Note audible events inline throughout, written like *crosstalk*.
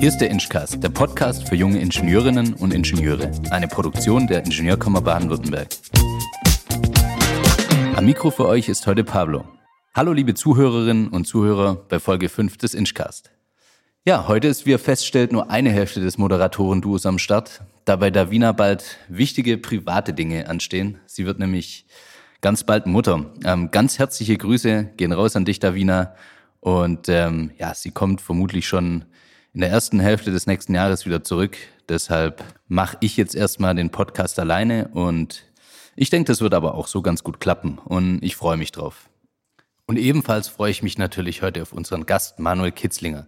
Hier ist der Inchcast, der Podcast für junge Ingenieurinnen und Ingenieure. Eine Produktion der Ingenieurkammer Baden-Württemberg. Am Mikro für euch ist heute Pablo. Hallo liebe Zuhörerinnen und Zuhörer bei Folge 5 des Inchcast. Ja, heute ist, wie ihr feststellt, nur eine Hälfte des Moderatoren-Duos am Start, da bei Davina bald wichtige private Dinge anstehen. Sie wird nämlich ganz bald Mutter. Ähm, ganz herzliche Grüße gehen raus an dich, Davina. Und ähm, ja, sie kommt vermutlich schon in der ersten Hälfte des nächsten Jahres wieder zurück. Deshalb mache ich jetzt erstmal den Podcast alleine und ich denke, das wird aber auch so ganz gut klappen und ich freue mich drauf. Und ebenfalls freue ich mich natürlich heute auf unseren Gast Manuel Kitzlinger,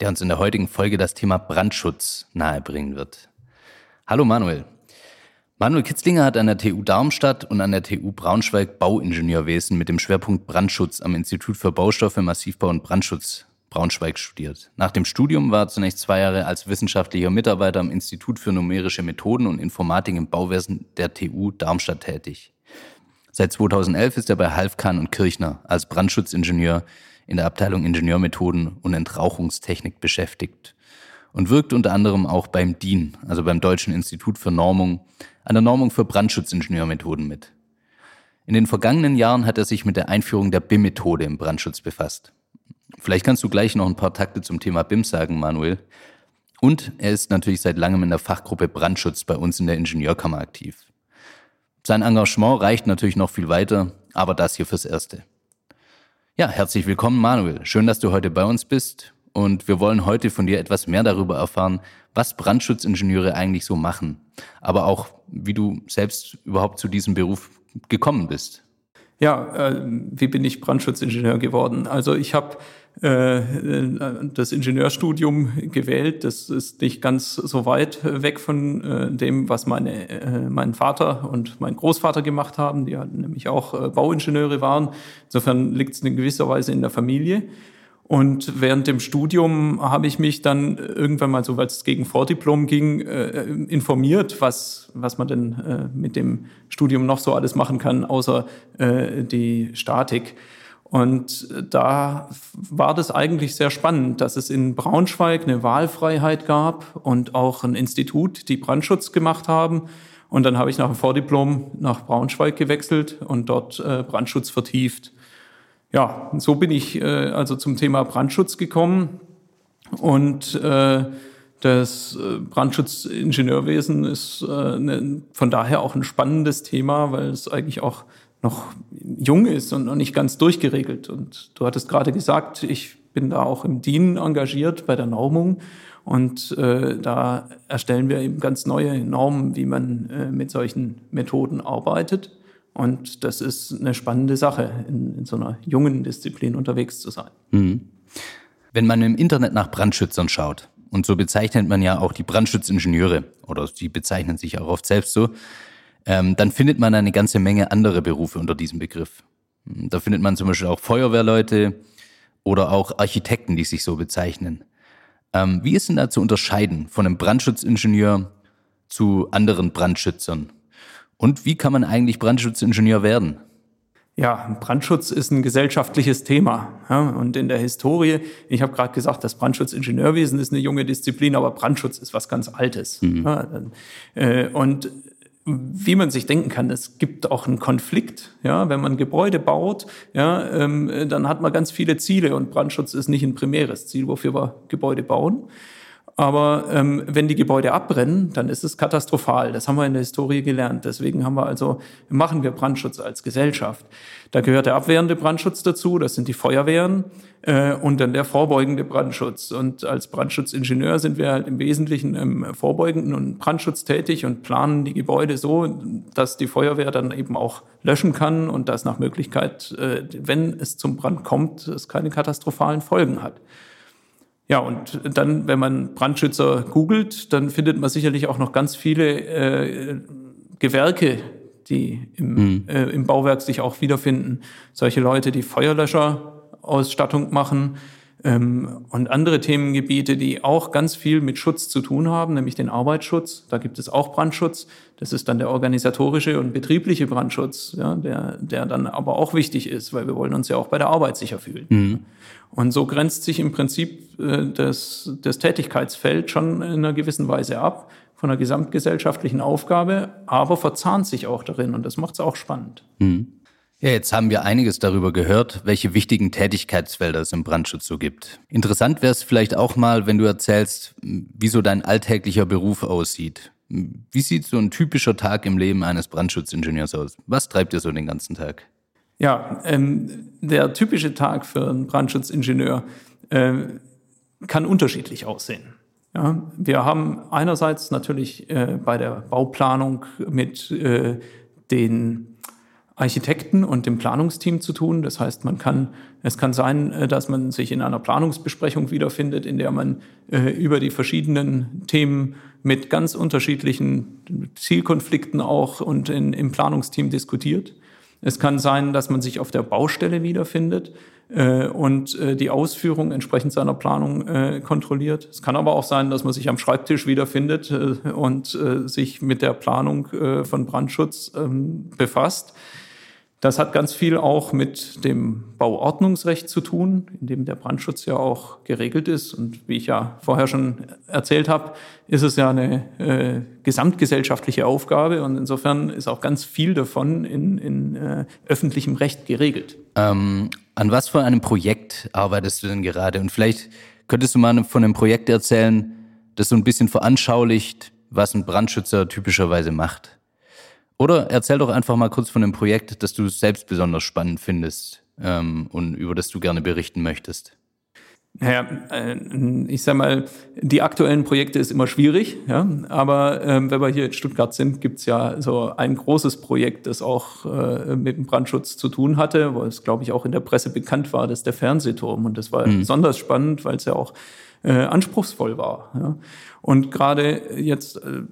der uns in der heutigen Folge das Thema Brandschutz nahebringen wird. Hallo Manuel. Manuel Kitzlinger hat an der TU Darmstadt und an der TU Braunschweig Bauingenieurwesen mit dem Schwerpunkt Brandschutz am Institut für Baustoffe, Massivbau und Brandschutz Braunschweig studiert. Nach dem Studium war er zunächst zwei Jahre als wissenschaftlicher Mitarbeiter am Institut für numerische Methoden und Informatik im Bauwesen der TU Darmstadt tätig. Seit 2011 ist er bei Halfkan und Kirchner als Brandschutzingenieur in der Abteilung Ingenieurmethoden und Entrauchungstechnik beschäftigt und wirkt unter anderem auch beim DIN, also beim Deutschen Institut für Normung, an der Normung für Brandschutzingenieurmethoden mit. In den vergangenen Jahren hat er sich mit der Einführung der BIM-Methode im Brandschutz befasst. Vielleicht kannst du gleich noch ein paar Takte zum Thema BIM sagen, Manuel. Und er ist natürlich seit langem in der Fachgruppe Brandschutz bei uns in der Ingenieurkammer aktiv. Sein Engagement reicht natürlich noch viel weiter, aber das hier fürs Erste. Ja, herzlich willkommen, Manuel. Schön, dass du heute bei uns bist. Und wir wollen heute von dir etwas mehr darüber erfahren, was Brandschutzingenieure eigentlich so machen. Aber auch, wie du selbst überhaupt zu diesem Beruf gekommen bist. Ja, äh, wie bin ich Brandschutzingenieur geworden? Also ich habe das Ingenieurstudium gewählt. Das ist nicht ganz so weit weg von äh, dem, was meine, äh, mein Vater und mein Großvater gemacht haben, die halt nämlich auch äh, Bauingenieure waren. Insofern liegt es in gewisser Weise in der Familie. Und während dem Studium habe ich mich dann irgendwann mal, so weil es gegen Vordiplom ging, äh, informiert, was, was man denn äh, mit dem Studium noch so alles machen kann, außer äh, die Statik. Und da war das eigentlich sehr spannend, dass es in Braunschweig eine Wahlfreiheit gab und auch ein Institut, die Brandschutz gemacht haben. Und dann habe ich nach dem Vordiplom nach Braunschweig gewechselt und dort äh, Brandschutz vertieft ja, so bin ich äh, also zum Thema Brandschutz gekommen und äh, das Brandschutzingenieurwesen ist ne, von daher auch ein spannendes Thema, weil es eigentlich auch noch jung ist und noch nicht ganz durchgeregelt. Und du hattest gerade gesagt, ich bin da auch im DIN engagiert bei der Normung. Und äh, da erstellen wir eben ganz neue Normen, wie man äh, mit solchen Methoden arbeitet. Und das ist eine spannende Sache, in, in so einer jungen Disziplin unterwegs zu sein. Mhm. Wenn man im Internet nach Brandschützern schaut, und so bezeichnet man ja auch die Brandschutzingenieure, oder die bezeichnen sich auch oft selbst so, ähm, dann findet man eine ganze Menge andere Berufe unter diesem Begriff. Da findet man zum Beispiel auch Feuerwehrleute oder auch Architekten, die sich so bezeichnen. Ähm, wie ist denn da zu unterscheiden von einem Brandschutzingenieur zu anderen Brandschützern? Und wie kann man eigentlich Brandschutzzingenieur werden? Ja, Brandschutz ist ein gesellschaftliches Thema. Ja, und in der Historie, ich habe gerade gesagt, das Brandschutzingenieurwesen ist eine junge Disziplin, aber Brandschutz ist was ganz Altes. Mhm. Ja, äh, und wie man sich denken kann, es gibt auch einen Konflikt. Ja, wenn man Gebäude baut, ja, ähm, dann hat man ganz viele Ziele und Brandschutz ist nicht ein primäres Ziel, wofür wir Gebäude bauen. Aber ähm, wenn die Gebäude abbrennen, dann ist es katastrophal. Das haben wir in der Historie gelernt. Deswegen haben wir also, machen wir Brandschutz als Gesellschaft. Da gehört der abwehrende Brandschutz dazu, das sind die Feuerwehren äh, und dann der vorbeugende Brandschutz. Und als Brandschutzingenieur sind wir halt im Wesentlichen im vorbeugenden und Brandschutz tätig und planen die Gebäude so, dass die Feuerwehr dann eben auch löschen kann und dass nach Möglichkeit, äh, wenn es zum Brand kommt, es keine katastrophalen Folgen hat. Ja, und dann, wenn man Brandschützer googelt, dann findet man sicherlich auch noch ganz viele äh, Gewerke, die im, mhm. äh, im Bauwerk sich auch wiederfinden. Solche Leute, die Feuerlöscherausstattung machen, und andere Themengebiete, die auch ganz viel mit Schutz zu tun haben, nämlich den Arbeitsschutz. Da gibt es auch Brandschutz. Das ist dann der organisatorische und betriebliche Brandschutz, ja, der, der dann aber auch wichtig ist, weil wir wollen uns ja auch bei der Arbeit sicher fühlen. Mhm. Und so grenzt sich im Prinzip äh, das, das Tätigkeitsfeld schon in einer gewissen Weise ab von einer gesamtgesellschaftlichen Aufgabe, aber verzahnt sich auch darin und das macht es auch spannend. Mhm. Ja, jetzt haben wir einiges darüber gehört, welche wichtigen Tätigkeitsfelder es im Brandschutz so gibt. Interessant wäre es vielleicht auch mal, wenn du erzählst, wie so dein alltäglicher Beruf aussieht. Wie sieht so ein typischer Tag im Leben eines Brandschutzingenieurs aus? Was treibt ihr so den ganzen Tag? Ja, ähm, der typische Tag für einen Brandschutzingenieur äh, kann unterschiedlich aussehen. Ja, wir haben einerseits natürlich äh, bei der Bauplanung mit äh, den Architekten und dem Planungsteam zu tun. Das heißt, man kann, es kann sein, äh, dass man sich in einer Planungsbesprechung wiederfindet, in der man äh, über die verschiedenen Themen mit ganz unterschiedlichen Zielkonflikten auch und in, im Planungsteam diskutiert. Es kann sein, dass man sich auf der Baustelle wiederfindet äh, und äh, die Ausführung entsprechend seiner Planung äh, kontrolliert. Es kann aber auch sein, dass man sich am Schreibtisch wiederfindet äh, und äh, sich mit der Planung von Brandschutz ähm, befasst. Das hat ganz viel auch mit dem Bauordnungsrecht zu tun, in dem der Brandschutz ja auch geregelt ist. Und wie ich ja vorher schon erzählt habe, ist es ja eine äh, gesamtgesellschaftliche Aufgabe. Und insofern ist auch ganz viel davon in, in äh, öffentlichem Recht geregelt. Ähm, an was für einem Projekt arbeitest du denn gerade? Und vielleicht könntest du mal von einem Projekt erzählen, das so ein bisschen veranschaulicht, was ein Brandschützer typischerweise macht. Oder erzähl doch einfach mal kurz von dem Projekt, das du selbst besonders spannend findest ähm, und über das du gerne berichten möchtest. Naja, äh, ich sag mal, die aktuellen Projekte ist immer schwierig, ja. Aber ähm, wenn wir hier in Stuttgart sind, gibt's ja so ein großes Projekt, das auch äh, mit dem Brandschutz zu tun hatte, wo es, glaube ich, auch in der Presse bekannt war, das ist der Fernsehturm. Und das war mhm. besonders spannend, weil es ja auch äh, anspruchsvoll war. Ja. Und gerade jetzt äh,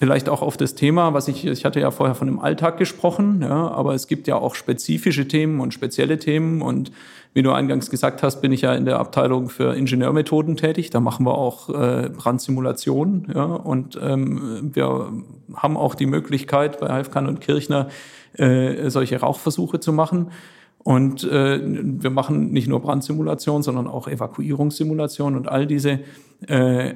vielleicht auch auf das Thema, was ich, ich hatte ja vorher von dem Alltag gesprochen, ja, aber es gibt ja auch spezifische Themen und spezielle Themen und wie du eingangs gesagt hast, bin ich ja in der Abteilung für Ingenieurmethoden tätig. Da machen wir auch äh, Brandsimulationen, ja, und ähm, wir haben auch die Möglichkeit bei Halfkan und Kirchner äh, solche Rauchversuche zu machen. Und äh, wir machen nicht nur Brandsimulation, sondern auch Evakuierungssimulation und all diese äh,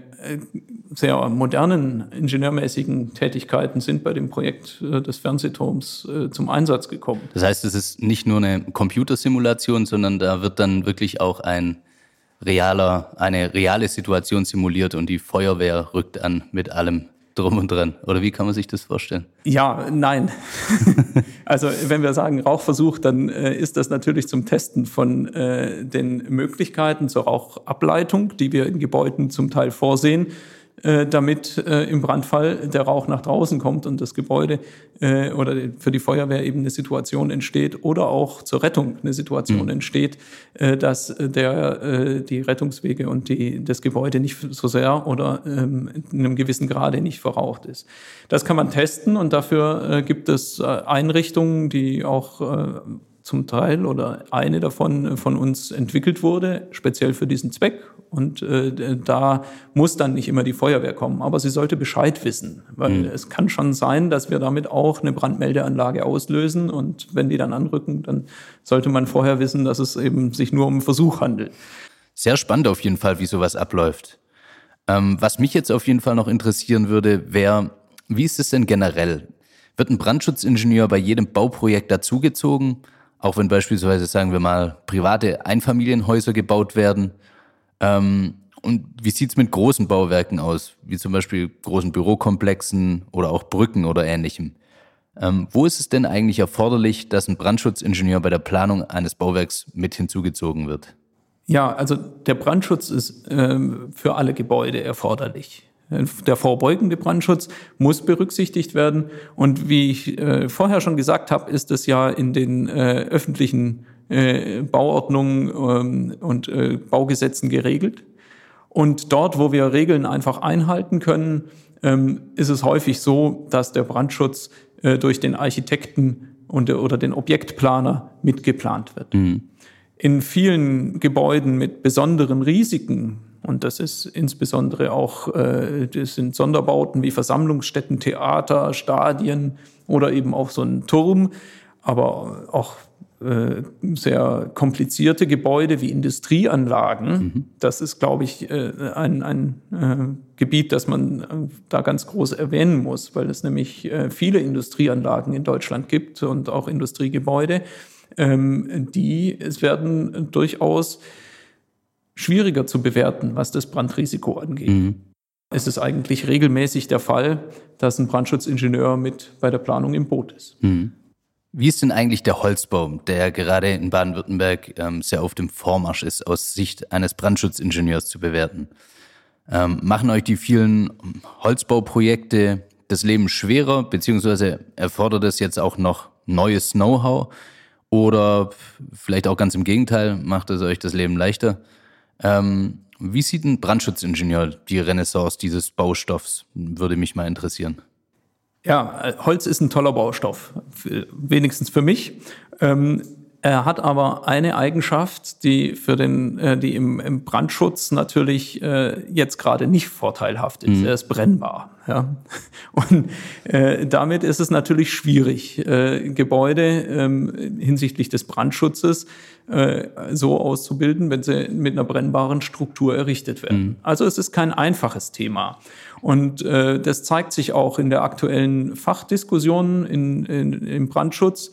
sehr modernen ingenieurmäßigen Tätigkeiten sind bei dem Projekt äh, des Fernsehturms äh, zum Einsatz gekommen. Das heißt, es ist nicht nur eine Computersimulation, sondern da wird dann wirklich auch ein realer, eine reale Situation simuliert und die Feuerwehr rückt an mit allem drum und dran. Oder wie kann man sich das vorstellen? Ja, nein. *laughs* *laughs* also wenn wir sagen Rauchversuch, dann äh, ist das natürlich zum Testen von äh, den Möglichkeiten zur Rauchableitung, die wir in Gebäuden zum Teil vorsehen. Äh, damit äh, im Brandfall der Rauch nach draußen kommt und das Gebäude äh, oder für die Feuerwehr eben eine Situation entsteht oder auch zur Rettung eine Situation mhm. entsteht, äh, dass der, äh, die Rettungswege und die, das Gebäude nicht so sehr oder ähm, in einem gewissen Grade nicht verraucht ist. Das kann man testen und dafür äh, gibt es Einrichtungen, die auch äh, zum Teil oder eine davon von uns entwickelt wurde, speziell für diesen Zweck. Und äh, da muss dann nicht immer die Feuerwehr kommen, aber sie sollte Bescheid wissen, weil mhm. es kann schon sein, dass wir damit auch eine Brandmeldeanlage auslösen und wenn die dann anrücken, dann sollte man vorher wissen, dass es eben sich nur um einen Versuch handelt. Sehr spannend auf jeden Fall, wie sowas abläuft. Ähm, was mich jetzt auf jeden Fall noch interessieren würde, wäre, wie ist es denn generell? Wird ein Brandschutzingenieur bei jedem Bauprojekt dazugezogen? Auch wenn beispielsweise, sagen wir mal, private Einfamilienhäuser gebaut werden. Ähm, und wie sieht's mit großen Bauwerken aus, wie zum Beispiel großen Bürokomplexen oder auch Brücken oder ähnlichem? Ähm, wo ist es denn eigentlich erforderlich, dass ein Brandschutzingenieur bei der Planung eines Bauwerks mit hinzugezogen wird? Ja, also der Brandschutz ist ähm, für alle Gebäude erforderlich. Der vorbeugende Brandschutz muss berücksichtigt werden. Und wie ich äh, vorher schon gesagt habe, ist es ja in den äh, öffentlichen äh, Bauordnungen ähm, und äh, Baugesetzen geregelt. Und dort, wo wir Regeln einfach einhalten können, ähm, ist es häufig so, dass der Brandschutz äh, durch den Architekten und, oder den Objektplaner mitgeplant wird. Mhm. in vielen Gebäuden mit besonderen Risiken, und das ist insbesondere auch, äh, das sind Sonderbauten wie Versammlungsstätten, Theater, Stadien oder eben auch so ein Turm, aber auch äh, sehr komplizierte Gebäude wie Industrieanlagen. Mhm. Das ist, glaube ich, äh, ein, ein Gebiet, das man da ganz groß erwähnen muss, weil es nämlich viele Industrieanlagen in Deutschland gibt und auch Industriegebäude, ähm, die es werden durchaus schwieriger zu bewerten, was das Brandrisiko angeht. Mhm. Es ist eigentlich regelmäßig der Fall, dass ein Brandschutzingenieur mit bei der Planung im Boot ist. Mhm. Wie ist denn eigentlich der Holzbau, der gerade in Baden-Württemberg ähm, sehr auf dem Vormarsch ist, aus Sicht eines Brandschutzingenieurs zu bewerten? Ähm, machen euch die vielen Holzbauprojekte das Leben schwerer, beziehungsweise erfordert es jetzt auch noch neues Know-how? Oder vielleicht auch ganz im Gegenteil, macht es euch das Leben leichter? Ähm, wie sieht ein Brandschutzingenieur die Renaissance dieses Baustoffs? Würde mich mal interessieren. Ja, Holz ist ein toller Baustoff, wenigstens für mich. Ähm, er hat aber eine Eigenschaft, die für den, äh, die im, im Brandschutz natürlich äh, jetzt gerade nicht vorteilhaft ist. Mhm. Er ist brennbar. Ja. *laughs* Und äh, damit ist es natürlich schwierig, äh, Gebäude ähm, hinsichtlich des Brandschutzes äh, so auszubilden, wenn sie mit einer brennbaren Struktur errichtet werden. Mhm. Also es ist kein einfaches Thema. Und äh, das zeigt sich auch in der aktuellen Fachdiskussion in, in, im Brandschutz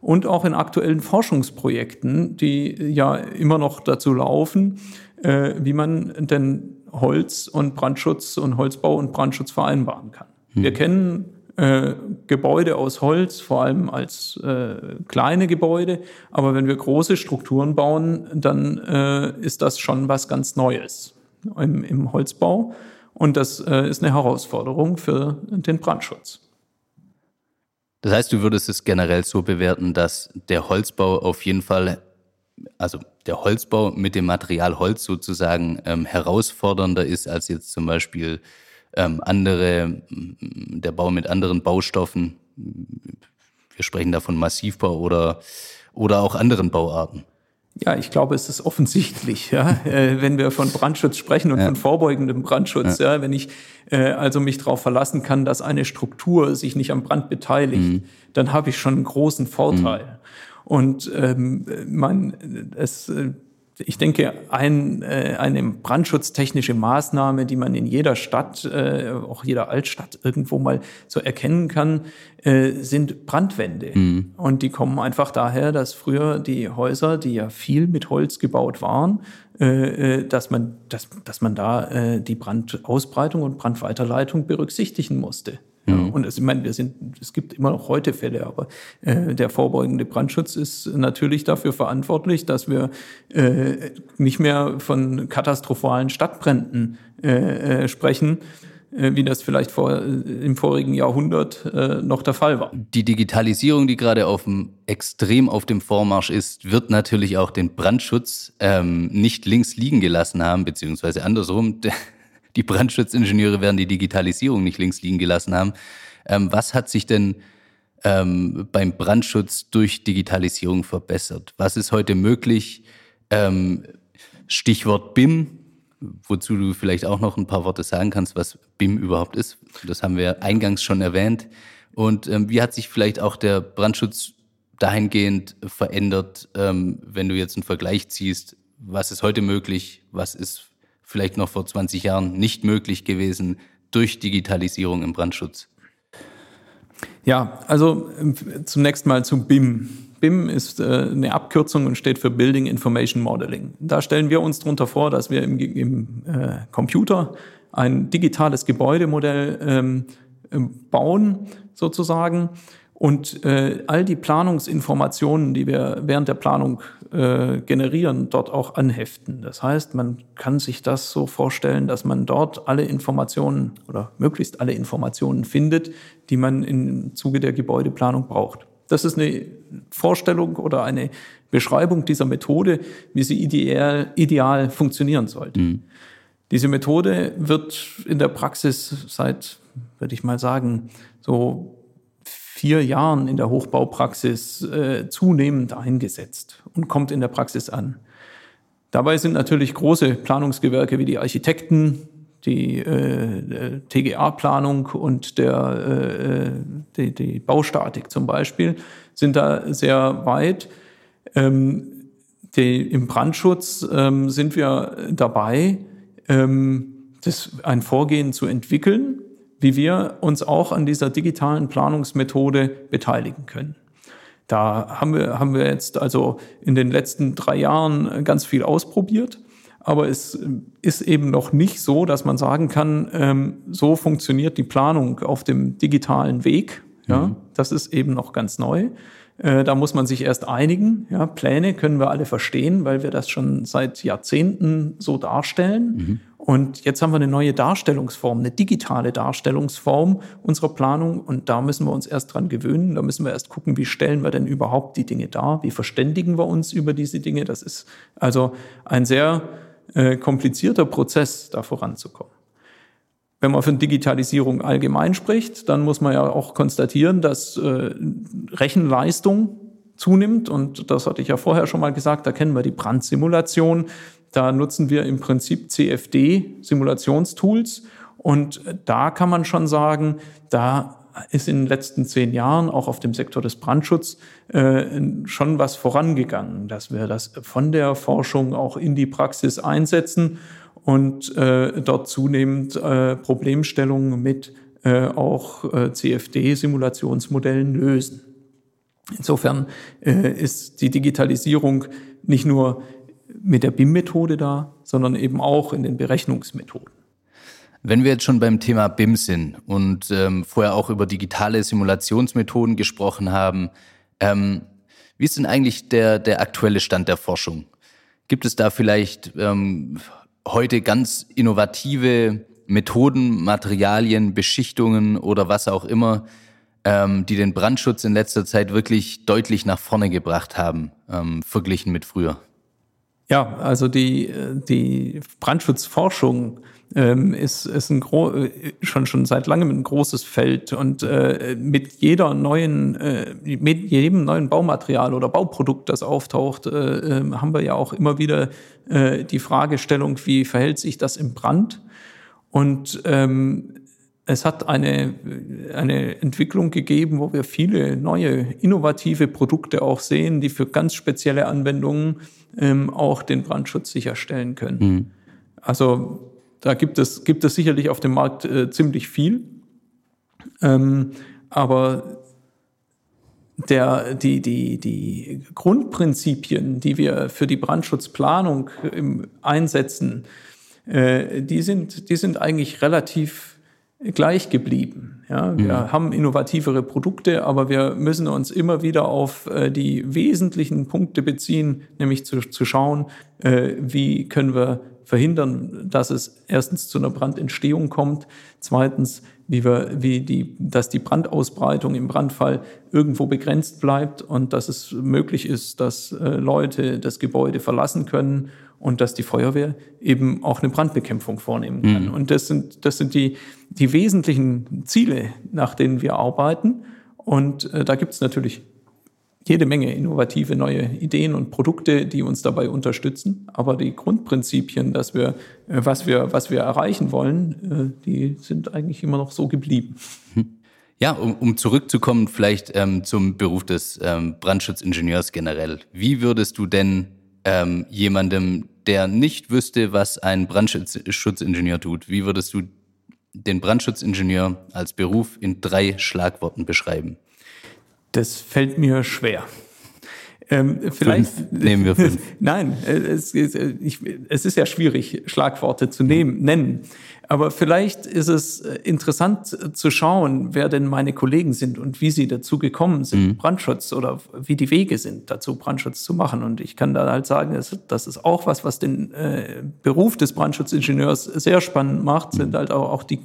und auch in aktuellen Forschungsprojekten, die ja immer noch dazu laufen, äh, wie man denn Holz und Brandschutz und Holzbau und Brandschutz vereinbaren kann. Hm. Wir kennen äh, Gebäude aus Holz, vor allem als äh, kleine Gebäude, aber wenn wir große Strukturen bauen, dann äh, ist das schon was ganz Neues im, im Holzbau und das äh, ist eine Herausforderung für den Brandschutz. Das heißt, du würdest es generell so bewerten, dass der Holzbau auf jeden Fall, also der Holzbau mit dem Material Holz sozusagen ähm, herausfordernder ist als jetzt zum Beispiel ähm, andere, der Bau mit anderen Baustoffen. Wir sprechen da von Massivbau oder, oder auch anderen Bauarten. Ja, ich glaube, es ist offensichtlich, ja, äh, wenn wir von Brandschutz sprechen und ja. von vorbeugendem Brandschutz, ja. ja wenn ich äh, also mich darauf verlassen kann, dass eine Struktur sich nicht am Brand beteiligt, mhm. dann habe ich schon einen großen Vorteil. Mhm. Und ähm, man, es äh, ich denke, ein, äh, eine brandschutztechnische Maßnahme, die man in jeder Stadt, äh, auch jeder Altstadt irgendwo mal so erkennen kann, äh, sind Brandwände. Mhm. Und die kommen einfach daher, dass früher die Häuser, die ja viel mit Holz gebaut waren, äh, äh dass, man, dass, dass man da äh, die Brandausbreitung und Brandweiterleitung berücksichtigen musste. Ja, mhm. und es, ich meine, wir sind, es gibt immer noch heute Fälle, aber äh, der vorbeugende Brandschutz ist natürlich dafür verantwortlich, dass wir äh, nicht mehr von katastrophalen Stadtbränden äh, äh, sprechen, äh, wie das vielleicht vor, äh, im vorigen Jahrhundert äh, noch der Fall war. Die Digitalisierung, die gerade auf dem, extrem auf dem Vormarsch ist, wird natürlich auch den Brandschutz ähm, nicht links liegen gelassen haben, beziehungsweise andersrum *laughs* die Brandschutzingenieure werden die Digitalisierung nicht links liegen gelassen haben. Ähm, was hat sich denn ähm, beim Brandschutz durch Digitalisierung verbessert? Was ist heute möglich? Ähm, Stichwort BIM, wozu du vielleicht auch noch ein paar Worte sagen kannst, was BIM überhaupt ist. Das haben wir eingangs schon erwähnt. Und ähm, wie hat sich vielleicht auch der Brandschutz dahingehend verändert, ähm, wenn du jetzt einen Vergleich ziehst? Was ist heute möglich? Was ist vielleicht noch vor 20 Jahren nicht möglich gewesen durch Digitalisierung im Brandschutz? Ja, also äh, zunächst mal zum BIM. BIM ist äh, eine Abkürzung und steht für Building Information Modeling. Da stellen wir uns darunter vor, dass wir im, im äh, Computer ein digitales Gebäudemodell ähm, bauen, sozusagen, und äh, all die Planungsinformationen, die wir während der Planung äh, generieren, dort auch anheften. Das heißt, man kann sich das so vorstellen, dass man dort alle Informationen oder möglichst alle Informationen findet, die man im Zuge der Gebäudeplanung braucht. Das ist eine Vorstellung oder eine Beschreibung dieser Methode, wie sie ideal, ideal funktionieren sollte. Mhm. Diese Methode wird in der Praxis seit, würde ich mal sagen, so vier Jahren in der Hochbaupraxis äh, zunehmend eingesetzt und kommt in der Praxis an. Dabei sind natürlich große Planungsgewerke wie die Architekten, die äh, TGA-Planung und der, äh, die, die, Baustatik zum Beispiel sind da sehr weit. Ähm, die, Im Brandschutz ähm, sind wir dabei, ähm, das, ein Vorgehen zu entwickeln, wie wir uns auch an dieser digitalen Planungsmethode beteiligen können. Da haben wir, haben wir jetzt also in den letzten drei Jahren ganz viel ausprobiert. Aber es ist eben noch nicht so, dass man sagen kann, ähm, so funktioniert die Planung auf dem digitalen Weg. Ja, mhm. das ist eben noch ganz neu. Äh, da muss man sich erst einigen. Ja, Pläne können wir alle verstehen, weil wir das schon seit Jahrzehnten so darstellen. Mhm. Und jetzt haben wir eine neue Darstellungsform, eine digitale Darstellungsform unserer Planung. Und da müssen wir uns erst dran gewöhnen. Da müssen wir erst gucken, wie stellen wir denn überhaupt die Dinge dar? Wie verständigen wir uns über diese Dinge? Das ist also ein sehr äh, komplizierter Prozess, da voranzukommen. Wenn man von Digitalisierung allgemein spricht, dann muss man ja auch konstatieren, dass äh, Rechenleistung zunimmt. Und das hatte ich ja vorher schon mal gesagt, da kennen wir die Brandsimulation. Da nutzen wir im Prinzip CFD-Simulationstools. Und da kann man schon sagen, da ist in den letzten zehn Jahren auch auf dem Sektor des Brandschutzes äh, schon was vorangegangen, dass wir das von der Forschung auch in die Praxis einsetzen und äh, dort zunehmend äh, Problemstellungen mit äh, auch äh, CFD-Simulationsmodellen lösen. Insofern äh, ist die Digitalisierung nicht nur mit der BIM-Methode da, sondern eben auch in den Berechnungsmethoden. Wenn wir jetzt schon beim Thema BIM sind und ähm, vorher auch über digitale Simulationsmethoden gesprochen haben, ähm, wie ist denn eigentlich der, der aktuelle Stand der Forschung? Gibt es da vielleicht ähm, heute ganz innovative Methoden, Materialien, Beschichtungen oder was auch immer, ähm, die den Brandschutz in letzter Zeit wirklich deutlich nach vorne gebracht haben, ähm, verglichen mit früher. Ja, also die, die Brandschutzforschung ähm, ist, ist ein gro schon, schon seit langem ein großes Feld und äh, mit jeder neuen, äh, mit jedem neuen Baumaterial oder Bauprodukt, das auftaucht, äh, ähm, haben wir ja auch immer wieder äh, die Fragestellung, wie verhält sich das im Brand? Und ähm, es hat eine, eine Entwicklung gegeben, wo wir viele neue, innovative Produkte auch sehen, die für ganz spezielle Anwendungen ähm, auch den Brandschutz sicherstellen können. Mhm. Also da gibt es, gibt es sicherlich auf dem Markt äh, ziemlich viel. Ähm, aber der, die, die, die Grundprinzipien, die wir für die Brandschutzplanung im, einsetzen, äh, die, sind, die sind eigentlich relativ gleich geblieben. Ja, wir mhm. haben innovativere Produkte, aber wir müssen uns immer wieder auf äh, die wesentlichen Punkte beziehen, nämlich zu, zu schauen, äh, wie können wir verhindern, dass es erstens zu einer Brandentstehung kommt, zweitens, wie wir, wie die, dass die Brandausbreitung im Brandfall irgendwo begrenzt bleibt und dass es möglich ist, dass äh, Leute das Gebäude verlassen können und dass die Feuerwehr eben auch eine Brandbekämpfung vornehmen kann. Mhm. Und das sind, das sind die, die wesentlichen Ziele, nach denen wir arbeiten. Und äh, da gibt es natürlich jede Menge innovative neue Ideen und Produkte, die uns dabei unterstützen. Aber die Grundprinzipien, dass wir, äh, was wir, was wir erreichen wollen, äh, die sind eigentlich immer noch so geblieben. Hm. Ja, um, um zurückzukommen vielleicht ähm, zum Beruf des ähm, Brandschutzingenieurs generell. Wie würdest du denn ähm, jemandem, der nicht wüsste, was ein Brandschutzingenieur tut, wie würdest du den Brandschutzingenieur als Beruf in drei Schlagworten beschreiben? Das fällt mir schwer. Ähm, vielleicht fünf. nehmen wir fünf. *laughs* Nein, es, ich, es ist ja schwierig, Schlagworte zu nehmen, nennen. Aber vielleicht ist es interessant zu schauen, wer denn meine Kollegen sind und wie sie dazu gekommen sind, mhm. Brandschutz oder wie die Wege sind, dazu Brandschutz zu machen. Und ich kann da halt sagen, das ist auch was, was den äh, Beruf des Brandschutzingenieurs sehr spannend macht, sind mhm. halt auch, auch die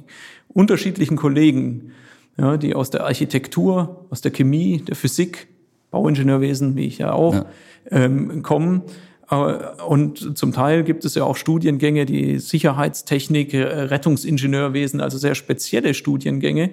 unterschiedlichen Kollegen ja, die aus der Architektur, aus der Chemie, der Physik, Bauingenieurwesen, wie ich ja auch, ja. Ähm, kommen. Und zum Teil gibt es ja auch Studiengänge, die Sicherheitstechnik, Rettungsingenieurwesen, also sehr spezielle Studiengänge,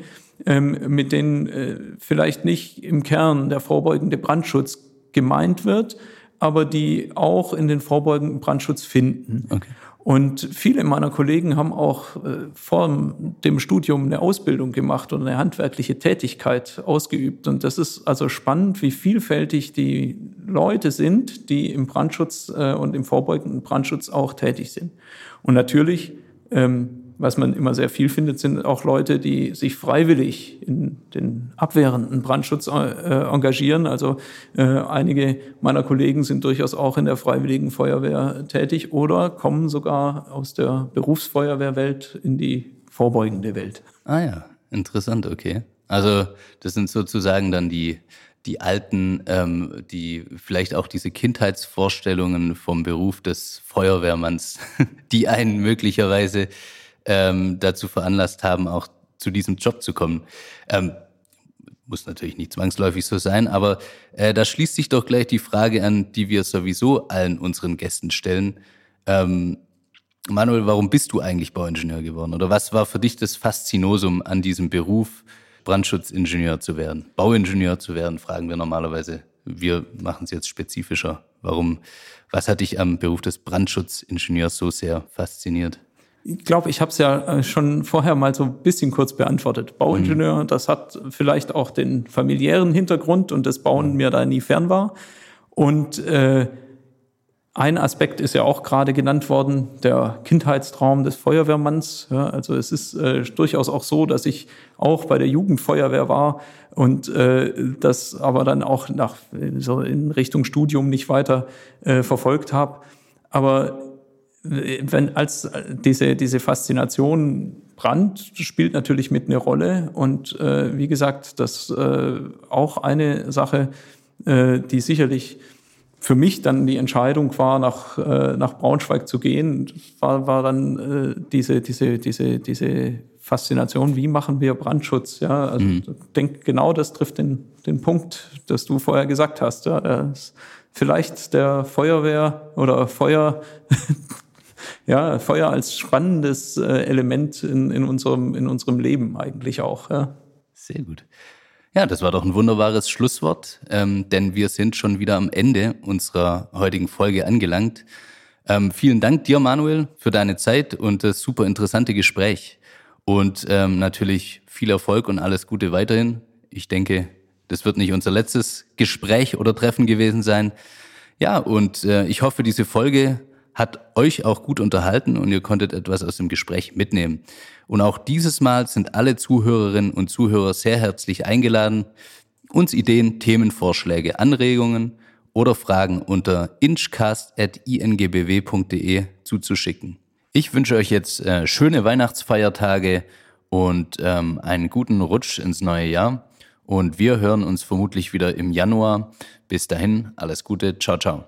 ähm, mit denen äh, vielleicht nicht im Kern der vorbeugende Brandschutz gemeint wird, aber die auch in den vorbeugenden Brandschutz finden. Okay. Und viele meiner Kollegen haben auch äh, vor dem Studium eine Ausbildung gemacht und eine handwerkliche Tätigkeit ausgeübt. Und das ist also spannend, wie vielfältig die Leute sind, die im Brandschutz äh, und im vorbeugenden Brandschutz auch tätig sind. Und natürlich ähm, was man immer sehr viel findet, sind auch Leute, die sich freiwillig in den abwehrenden Brandschutz äh, engagieren. Also äh, einige meiner Kollegen sind durchaus auch in der freiwilligen Feuerwehr tätig oder kommen sogar aus der Berufsfeuerwehrwelt in die vorbeugende Welt. Ah ja, interessant, okay. Also das sind sozusagen dann die die alten, ähm, die vielleicht auch diese Kindheitsvorstellungen vom Beruf des Feuerwehrmanns, *laughs* die einen möglicherweise ähm, dazu veranlasst haben, auch zu diesem Job zu kommen. Ähm, muss natürlich nicht zwangsläufig so sein, aber äh, da schließt sich doch gleich die Frage an, die wir sowieso allen unseren Gästen stellen. Ähm, Manuel, warum bist du eigentlich Bauingenieur geworden? Oder was war für dich das Faszinosum an diesem Beruf, Brandschutzingenieur zu werden? Bauingenieur zu werden, fragen wir normalerweise. Wir machen es jetzt spezifischer. Warum, was hat dich am Beruf des Brandschutzingenieurs so sehr fasziniert? Ich glaube, ich habe es ja äh, schon vorher mal so ein bisschen kurz beantwortet. Bauingenieur, mhm. das hat vielleicht auch den familiären Hintergrund und das Bauen mir da nie fern war. Und äh, ein Aspekt ist ja auch gerade genannt worden, der Kindheitstraum des Feuerwehrmanns. Ja, also es ist äh, durchaus auch so, dass ich auch bei der Jugendfeuerwehr war und äh, das aber dann auch nach so in Richtung Studium nicht weiter äh, verfolgt habe. Aber wenn als diese, diese Faszination Brand spielt natürlich mit eine Rolle. Und äh, wie gesagt, das äh, auch eine Sache, äh, die sicherlich für mich dann die Entscheidung war, nach, äh, nach Braunschweig zu gehen, war, war dann äh, diese, diese, diese, diese Faszination, wie machen wir Brandschutz? Ja, also mhm. ich denke, genau das trifft den, den Punkt, das du vorher gesagt hast. Ja, vielleicht der Feuerwehr oder Feuer *laughs* ja, Feuer als spannendes äh, Element in, in, unserem, in unserem Leben eigentlich auch. Ja. Sehr gut. Ja, das war doch ein wunderbares Schlusswort, ähm, denn wir sind schon wieder am Ende unserer heutigen Folge angelangt. Ähm, vielen Dank dir, Manuel, für deine Zeit und das super interessante Gespräch. Und ähm, natürlich viel Erfolg und alles Gute weiterhin. Ich denke, das wird nicht unser letztes Gespräch oder Treffen gewesen sein. Ja, und äh, ich hoffe, diese Folge hat euch auch gut unterhalten und ihr konntet etwas aus dem Gespräch mitnehmen. Und auch dieses Mal sind alle Zuhörerinnen und Zuhörer sehr herzlich eingeladen, uns Ideen, Themenvorschläge, Anregungen oder Fragen unter inchcast.ingbw.de zuzuschicken. Ich wünsche euch jetzt äh, schöne Weihnachtsfeiertage und ähm, einen guten Rutsch ins neue Jahr. Und wir hören uns vermutlich wieder im Januar. Bis dahin, alles Gute, ciao, ciao.